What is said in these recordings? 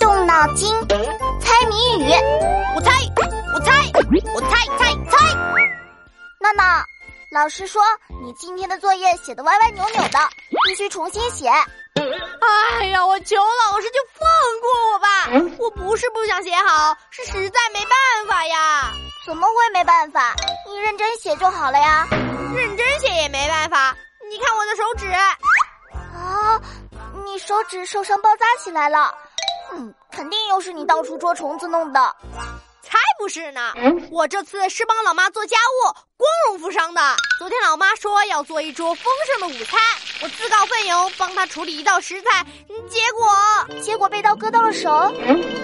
动脑筋，猜谜语。我猜，我猜，我猜猜猜。娜娜，老师说你今天的作业写的歪歪扭扭的，必须重新写。哎呀，我求老师就放过我吧！我不是不想写好，是实在没办法呀。怎么会没办法？你认真写就好了呀。认真写也没办法。你看我的手指。啊，你手指受伤包扎起来了。嗯，肯定又是你到处捉虫子弄的。才不是呢！我这次是帮老妈做家务，光荣负伤的。昨天老妈说要做一桌丰盛的午餐，我自告奋勇帮她处理一道食材，结果结果被刀割到了手。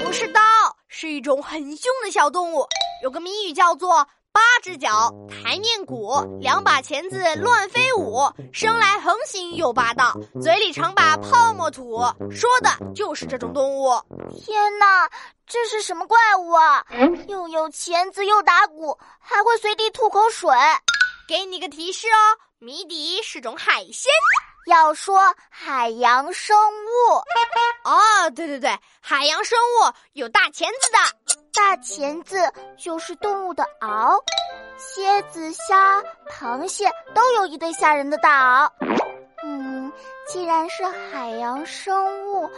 不是刀，是一种很凶的小动物。有个谜语叫做。八只脚，台面鼓，两把钳子乱飞舞，生来横行又霸道，嘴里常把泡沫吐，说的就是这种动物。天哪，这是什么怪物啊？又有钳子又打鼓，还会随地吐口水。给你个提示哦，谜底是种海鲜。要说海洋生物，哦，对对对，海洋生物有大钳子的。大钳子就是动物的螯，蝎子、虾、螃蟹都有一对吓人的大螯。嗯，既然是海洋生物，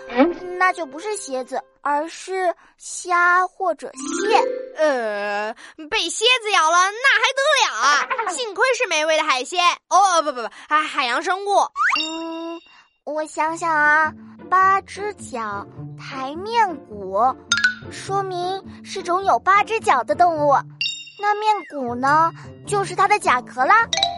那就不是蝎子，而是虾或者蟹。呃，被蝎子咬了那还得了啊！幸亏是美味的海鲜。哦，不不不，啊，海洋生物。嗯，我想想啊，八只脚，台面鼓。说明是种有八只脚的动物，那面鼓呢？就是它的甲壳啦。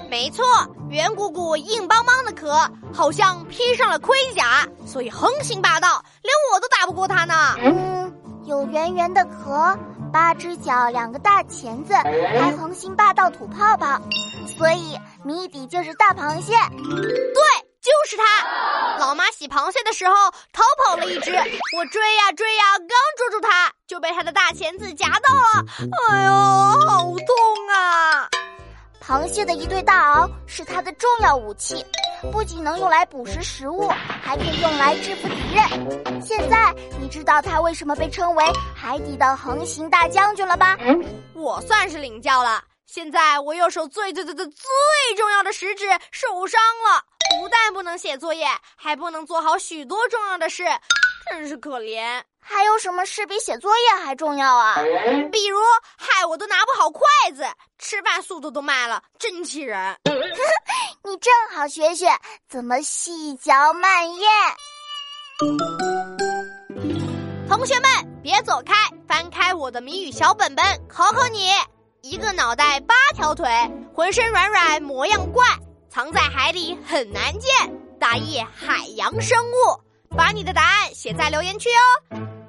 没错，圆鼓鼓、硬邦邦的壳，好像披上了盔甲，所以横行霸道，连我都打不过它呢。嗯，有圆圆的壳，八只脚，两个大钳子，还横行霸道吐泡泡，所以谜底就是大螃蟹。对。就是它，老妈洗螃蟹的时候逃跑了一只，我追呀追呀，刚捉住它，就被它的大钳子夹到了，哎呦，好痛啊！螃蟹的一对大螯是它的重要武器，不仅能用来捕食食物，还可以用来制服敌人。现在你知道它为什么被称为海底的横行大将军了吧？我算是领教了。现在我右手最最最最最重要的食指受伤了，能写作业，还不能做好许多重要的事，真是可怜。还有什么事比写作业还重要啊？比如，害我都拿不好筷子，吃饭速度都慢了，真气人。你正好学学怎么细嚼慢咽。同学们，别走开，翻开我的谜语小本本，考考你。一个脑袋八条腿，浑身软软模样怪，藏在海里很难见，大意海洋生物。把你的答案写在留言区哦。